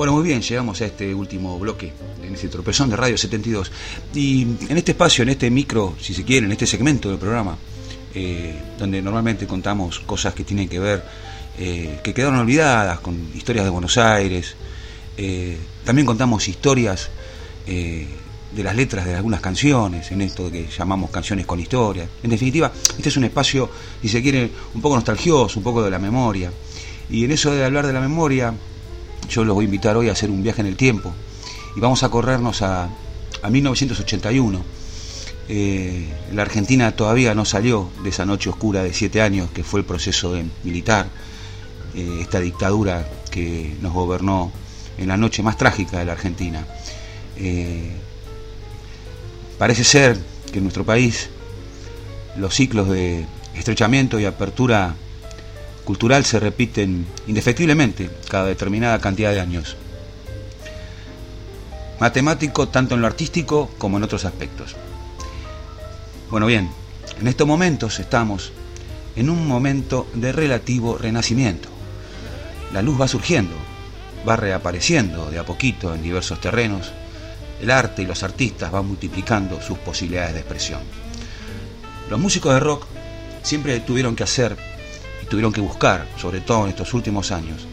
Bueno, muy bien, llegamos a este último bloque, en este tropezón de Radio 72. Y en este espacio, en este micro, si se quiere, en este segmento del programa, eh, donde normalmente contamos cosas que tienen que ver, eh, que quedaron olvidadas, con historias de Buenos Aires. eh, también contamos historias de las letras de algunas canciones, en esto que llamamos canciones con historia. En definitiva, este es un espacio, si se quiere, un poco nostalgioso, un poco de la memoria. Y en eso de hablar de la memoria, yo los voy a invitar hoy a hacer un viaje en el tiempo y vamos a corrernos a, a 1981. Eh, la Argentina todavía no salió de esa noche oscura de siete años que fue el proceso de- militar, eh, esta dictadura que nos gobernó en la noche más trágica de la Argentina. Eh, parece ser que en nuestro país los ciclos de estrechamiento y apertura cultural se repiten indefectiblemente cada determinada cantidad de años. Matemático tanto en lo artístico como en otros aspectos. Bueno, bien, en estos momentos estamos en un momento de relativo renacimiento. La luz va surgiendo, va reapareciendo de a poquito en diversos terrenos. El arte y los artistas van multiplicando sus posibilidades de expresión. Los músicos de rock siempre tuvieron que hacer tuvieron que buscar, sobre todo en estos últimos años,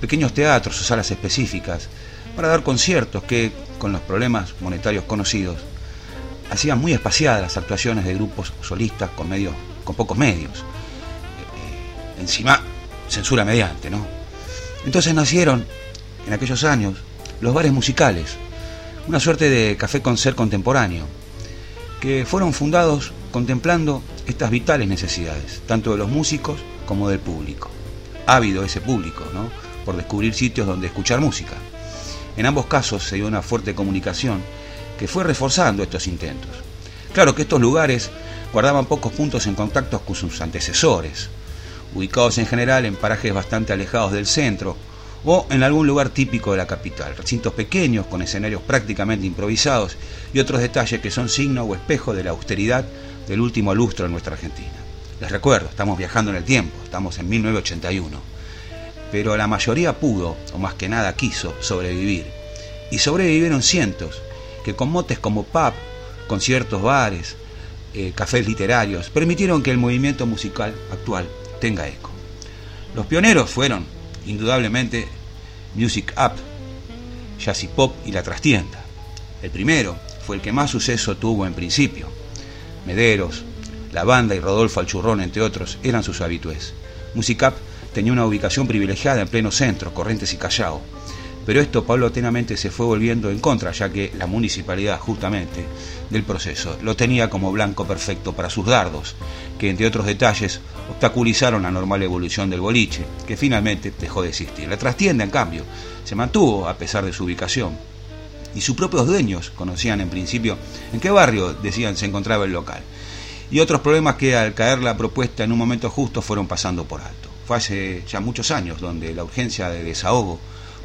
pequeños teatros o salas específicas para dar conciertos que, con los problemas monetarios conocidos, hacían muy espaciadas las actuaciones de grupos solistas con medios, con pocos medios. Eh, eh, encima, censura mediante, ¿no? Entonces nacieron, en aquellos años, los bares musicales, una suerte de café concert contemporáneo, que fueron fundados contemplando estas vitales necesidades, tanto de los músicos como del público. Ávido ese público, ¿no? Por descubrir sitios donde escuchar música. En ambos casos se dio una fuerte comunicación que fue reforzando estos intentos. Claro que estos lugares guardaban pocos puntos en contacto con sus antecesores, ubicados en general en parajes bastante alejados del centro o en algún lugar típico de la capital, recintos pequeños con escenarios prácticamente improvisados y otros detalles que son signo o espejo de la austeridad del último lustro en nuestra Argentina. Les recuerdo, estamos viajando en el tiempo, estamos en 1981, pero la mayoría pudo, o más que nada quiso, sobrevivir. Y sobrevivieron cientos, que con motes como pub, conciertos, bares, eh, cafés literarios, permitieron que el movimiento musical actual tenga eco. Los pioneros fueron, indudablemente, Music Up, Jazzy Pop y La Trastienda. El primero fue el que más suceso tuvo en principio. Mederos, La Banda y Rodolfo Alchurrón, entre otros, eran sus habitués. Music Up tenía una ubicación privilegiada en pleno centro, Corrientes y Callao. Pero esto paulatinamente se fue volviendo en contra, ya que la municipalidad, justamente, del proceso lo tenía como blanco perfecto para sus dardos, que entre otros detalles obstaculizaron la normal evolución del boliche, que finalmente dejó de existir. La trastienda, en cambio, se mantuvo a pesar de su ubicación. Y sus propios dueños conocían en principio en qué barrio, decían, se encontraba el local. Y otros problemas que al caer la propuesta en un momento justo fueron pasando por alto. Fue hace ya muchos años donde la urgencia de desahogo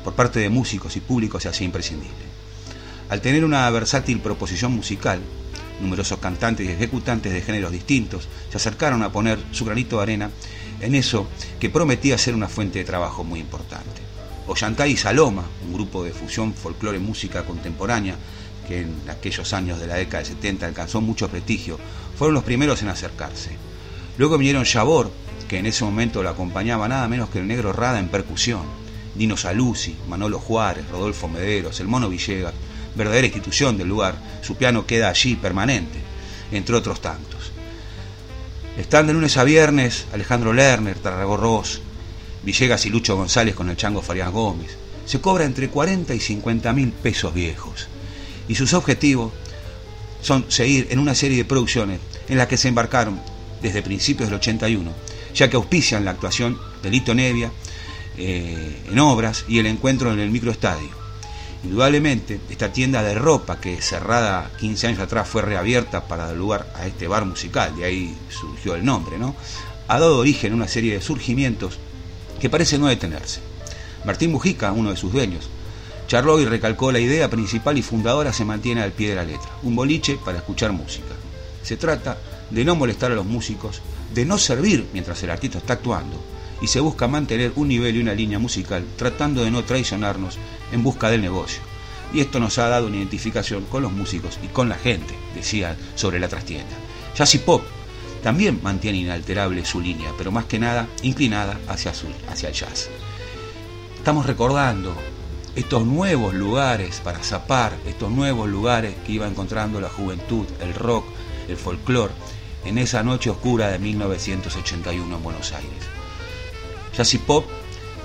por parte de músicos y públicos se hacía imprescindible. Al tener una versátil proposición musical, numerosos cantantes y ejecutantes de géneros distintos se acercaron a poner su granito de arena en eso que prometía ser una fuente de trabajo muy importante. Ollantay y Saloma, un grupo de fusión folclore-música contemporánea que en aquellos años de la década de 70 alcanzó mucho prestigio, fueron los primeros en acercarse. Luego vinieron Yabor, que en ese momento lo acompañaba nada menos que el negro Rada en percusión, Dino Saluzzi, Manolo Juárez, Rodolfo Mederos, el Mono Villegas, verdadera institución del lugar, su piano queda allí permanente, entre otros tantos. Están de lunes a viernes Alejandro Lerner, Tarragó Ross, Villegas y Lucho González con el Chango Farías Gómez. Se cobra entre 40 y 50 mil pesos viejos. Y sus objetivos son seguir en una serie de producciones en las que se embarcaron desde principios del 81, ya que auspician la actuación de Lito Nevia eh, en obras y el encuentro en el microestadio. Indudablemente, esta tienda de ropa que cerrada 15 años atrás fue reabierta para dar lugar a este bar musical, de ahí surgió el nombre, ¿no? Ha dado origen a una serie de surgimientos que parece no detenerse. Martín Mujica, uno de sus dueños, charló y recalcó la idea principal y fundadora se mantiene al pie de la letra, un boliche para escuchar música. Se trata de no molestar a los músicos, de no servir mientras el artista está actuando, y se busca mantener un nivel y una línea musical tratando de no traicionarnos en busca del negocio. Y esto nos ha dado una identificación con los músicos y con la gente, decía sobre la trastienda. Jazz y Pop también mantiene inalterable su línea, pero más que nada inclinada hacia, hacia el jazz. Estamos recordando estos nuevos lugares para zapar, estos nuevos lugares que iba encontrando la juventud, el rock, el folclore, en esa noche oscura de 1981 en Buenos Aires. Jazz y Pop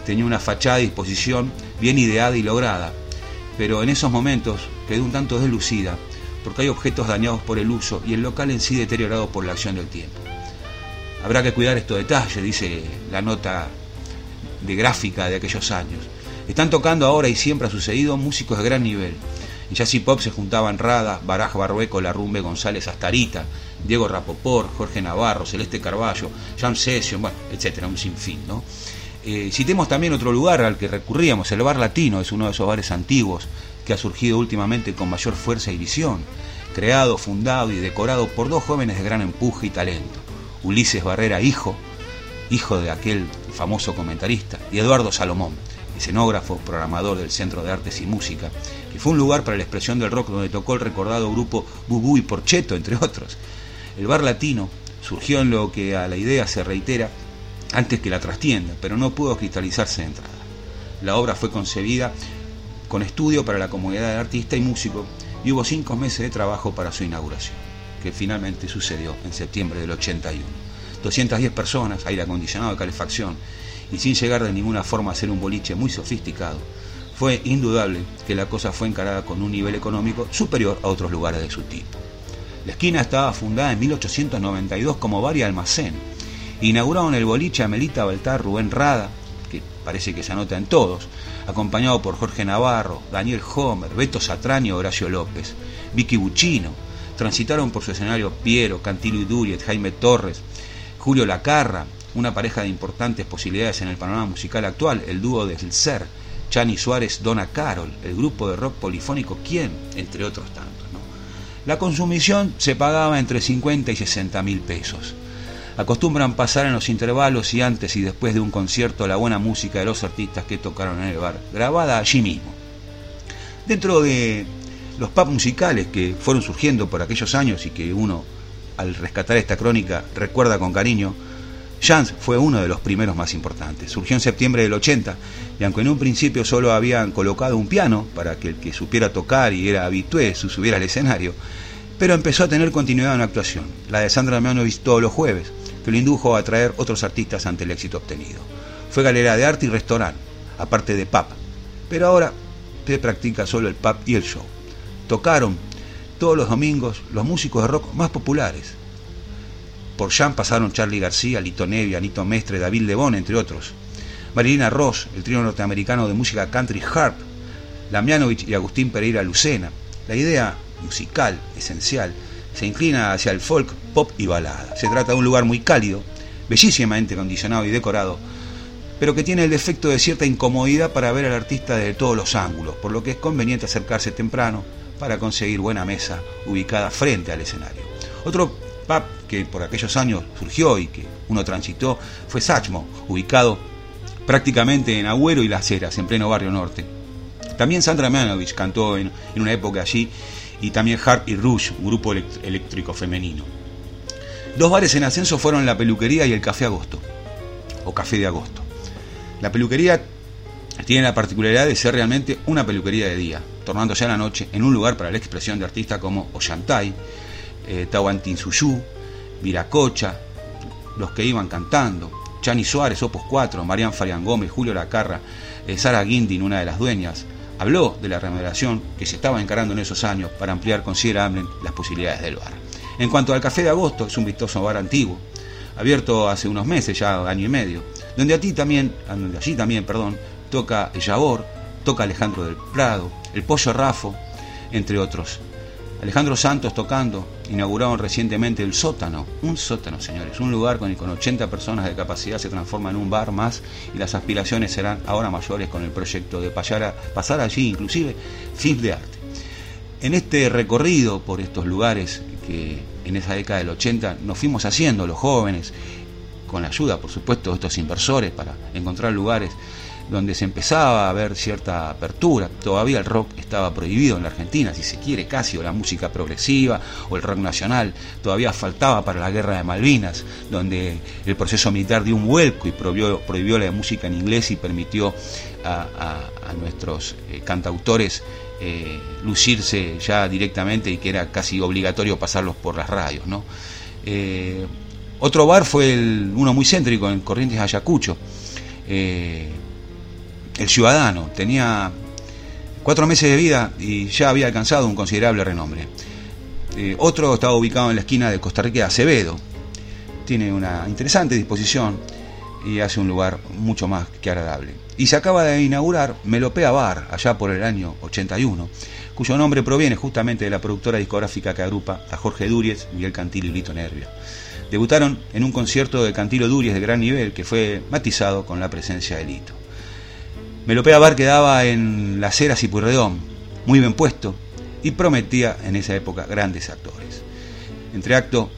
tenía una fachada de disposición bien ideada y lograda, pero en esos momentos quedó un tanto deslucida porque hay objetos dañados por el uso y el local en sí deteriorado por la acción del tiempo. Habrá que cuidar estos detalles, dice la nota de gráfica de aquellos años. Están tocando ahora y siempre ha sucedido músicos de gran nivel. En Jazz y Pop se juntaban Rada, Baraj Barrueco, Larrumbe González Astarita, Diego Rapoport, Jorge Navarro, Celeste Carballo, Jam Session, bueno, etcétera, un sinfín, ¿no? Eh, citemos también otro lugar al que recurríamos, el Bar Latino, es uno de esos bares antiguos que ha surgido últimamente con mayor fuerza y visión, creado, fundado y decorado por dos jóvenes de gran empuje y talento, Ulises Barrera, hijo, hijo de aquel famoso comentarista, y Eduardo Salomón, escenógrafo, programador del Centro de Artes y Música, que fue un lugar para la expresión del rock donde tocó el recordado grupo Bubú y Porcheto, entre otros. El bar latino surgió en lo que a la idea se reitera antes que la trastienda, pero no pudo cristalizarse de entrada. La obra fue concebida con estudio para la comunidad de artista y músico y hubo cinco meses de trabajo para su inauguración, que finalmente sucedió en septiembre del 81. 210 personas, aire acondicionado, calefacción, y sin llegar de ninguna forma a ser un boliche muy sofisticado, fue indudable que la cosa fue encarada con un nivel económico superior a otros lugares de su tipo. La esquina estaba fundada en 1892 como bar y almacén, Inauguraron el boliche Amelita Baltar Rubén Rada, que parece que se anota en todos, acompañado por Jorge Navarro, Daniel Homer, Beto Satraño, Horacio López, Vicky Buchino. Transitaron por su escenario Piero, Cantillo y Duriet, Jaime Torres, Julio Lacarra, una pareja de importantes posibilidades en el panorama musical actual, el dúo del Ser, Chani Suárez, Donna Carol, el grupo de rock polifónico Quién, entre otros tantos. La consumición se pagaba entre 50 y 60 mil pesos acostumbran pasar en los intervalos y antes y después de un concierto la buena música de los artistas que tocaron en el bar, grabada allí mismo. Dentro de los pubs musicales que fueron surgiendo por aquellos años y que uno, al rescatar esta crónica, recuerda con cariño, Jans fue uno de los primeros más importantes. Surgió en septiembre del 80 y aunque en un principio solo habían colocado un piano para que el que supiera tocar y era habitué subiera al escenario, pero empezó a tener continuidad en la actuación. La de Sandra Mianovich todos los jueves, que lo indujo a atraer otros artistas ante el éxito obtenido. Fue galera de arte y restaurante, aparte de pub. Pero ahora se practica solo el pub y el show. Tocaron todos los domingos los músicos de rock más populares. Por Jean pasaron Charlie García, Lito Nevi, Anito Mestre, David Lebón, entre otros. Marilina Ross, el trío norteamericano de música country harp, Lamianovich y Agustín Pereira Lucena. La idea musical esencial se inclina hacia el folk, pop y balada. Se trata de un lugar muy cálido, bellísimamente acondicionado y decorado, pero que tiene el defecto de cierta incomodidad para ver al artista desde todos los ángulos, por lo que es conveniente acercarse temprano para conseguir buena mesa ubicada frente al escenario. Otro que por aquellos años surgió y que uno transitó fue Sachmo, ubicado prácticamente en Agüero y Las Heras, en pleno barrio norte. También Sandra Manovich cantó en, en una época allí y también Hart y Rouge, un grupo eléctrico femenino. Dos bares en ascenso fueron la peluquería y el Café Agosto, o Café de Agosto. La peluquería tiene la particularidad de ser realmente una peluquería de día, tornándose a la noche en un lugar para la expresión de artistas como Ollantay, eh, Tahuantinsuyu, Viracocha, los que iban cantando, Chani Suárez, Opus 4, Marian Farian Gómez, Julio Lacarra, eh, Sara Guindin, una de las dueñas, habló de la remodelación que se estaba encarando en esos años para ampliar considerablemente las posibilidades del bar. En cuanto al Café de Agosto, es un vistoso bar antiguo, abierto hace unos meses, ya año y medio, donde, a ti también, donde allí también perdón, toca Yabor, toca Alejandro del Prado, el Pollo Rafo, entre otros. Alejandro Santos tocando, inauguraron recientemente el sótano, un sótano señores, un lugar con, con 80 personas de capacidad se transforma en un bar más y las aspiraciones serán ahora mayores con el proyecto de pasar, allí inclusive films de arte. En este recorrido por estos lugares que en esa década del 80 nos fuimos haciendo los jóvenes, con la ayuda por supuesto de estos inversores para encontrar lugares donde se empezaba a ver cierta apertura. Todavía el rock estaba prohibido en la Argentina, si se quiere casi, o la música progresiva o el rock nacional. Todavía faltaba para la guerra de Malvinas, donde el proceso militar dio un vuelco y prohibió, prohibió la música en inglés y permitió a, nuestros eh, cantautores eh, lucirse ya directamente y que era casi obligatorio pasarlos por las radios. Eh, otro bar fue uno muy céntrico en Corrientes Ayacucho. El Ciudadano tenía cuatro meses de vida y ya había alcanzado un considerable renombre. Eh, otro estaba ubicado en la esquina de Costa Rica Acevedo. Tiene una interesante disposición y hace un lugar mucho más que agradable. Y se acaba de inaugurar Melopea Bar, allá por el año 81, cuyo nombre proviene justamente de la productora discográfica que agrupa a Jorge Duriez, Miguel Cantil y Lito Nervia. Debutaron en un concierto de Cantilo Duriez de gran nivel que fue matizado con la presencia de Lito. Melopea Bar quedaba en Las Heras y Purredón, muy bien puesto, y prometía en esa época grandes actores. Entre Acto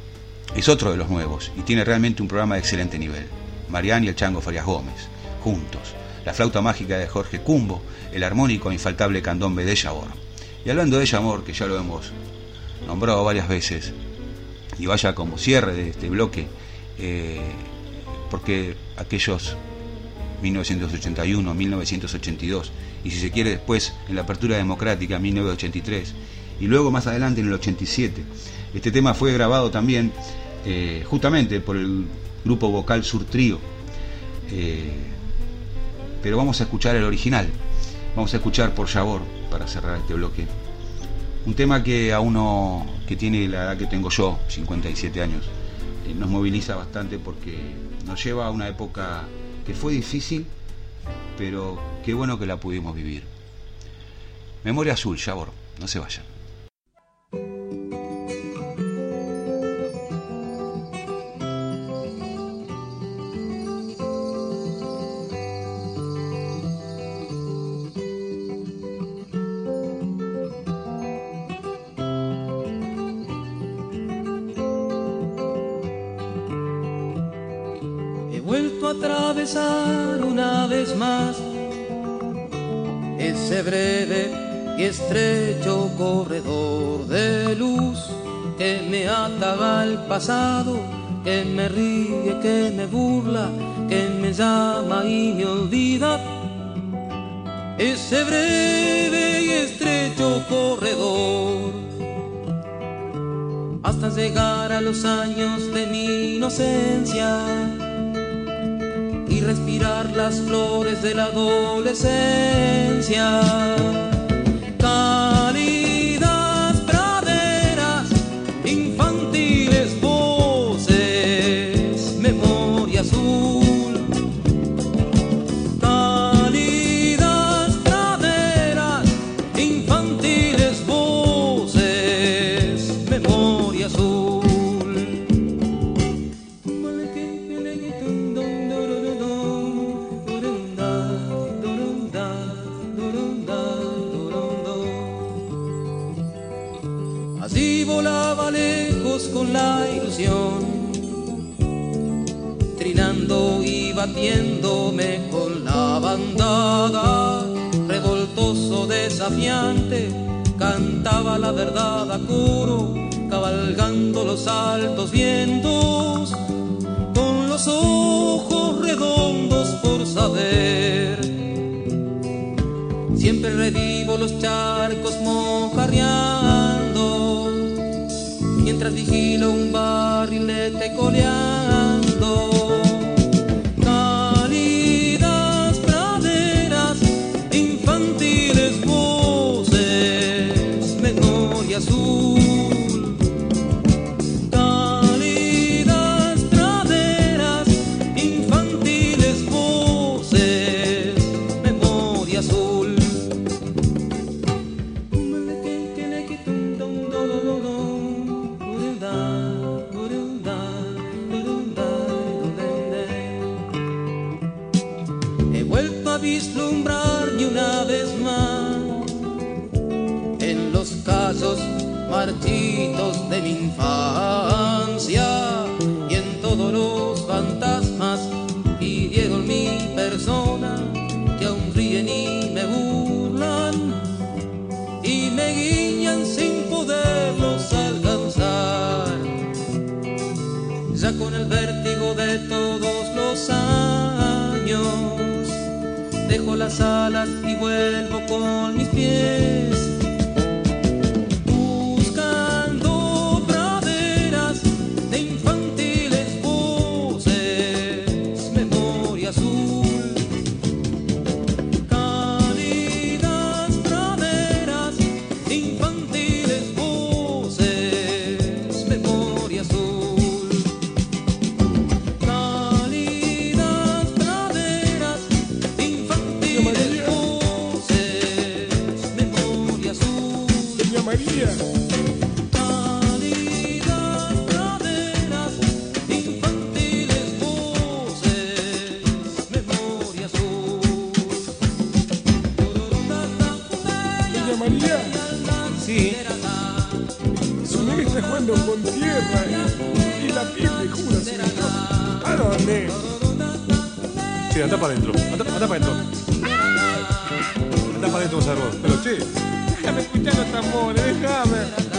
es otro de los nuevos y tiene realmente un programa de excelente nivel. Marián y el Chango Farias Gómez, juntos. La flauta mágica de Jorge Cumbo, el armónico e infaltable candombe de Yabor. Y hablando de Yamor, que ya lo hemos nombrado varias veces, y vaya como cierre de este bloque, eh, porque aquellos 1981, 1982, y si se quiere después en la apertura democrática, 1983, y luego más adelante en el 87. Este tema fue grabado también eh, justamente por el grupo vocal Sur Trío, eh, pero vamos a escuchar el original, vamos a escuchar por Yabor para cerrar este bloque. Un tema que a uno que tiene la edad que tengo yo, 57 años, eh, nos moviliza bastante porque nos lleva a una época que fue difícil, pero qué bueno que la pudimos vivir. Memoria azul, Yabor, no se vayan. Una vez más. Ese breve y estrecho corredor de luz que me ata al pasado, que me ríe, que me burla, que me llama y me olvida. Ese breve y estrecho corredor. Hasta llegar a los años de mi inocencia respirar las flores de la adolescencia. lejos con la ilusión, trinando y batiéndome con la bandada, revoltoso, desafiante, cantaba la verdad a curo, cabalgando los altos vientos, con los ojos redondos por saber. Siempre revivo los charcos mojarreados mientras vigilo un barril de tecolear. dejo las alas y vuelvo con mis pies. déjame escuchar los tambores, déjame.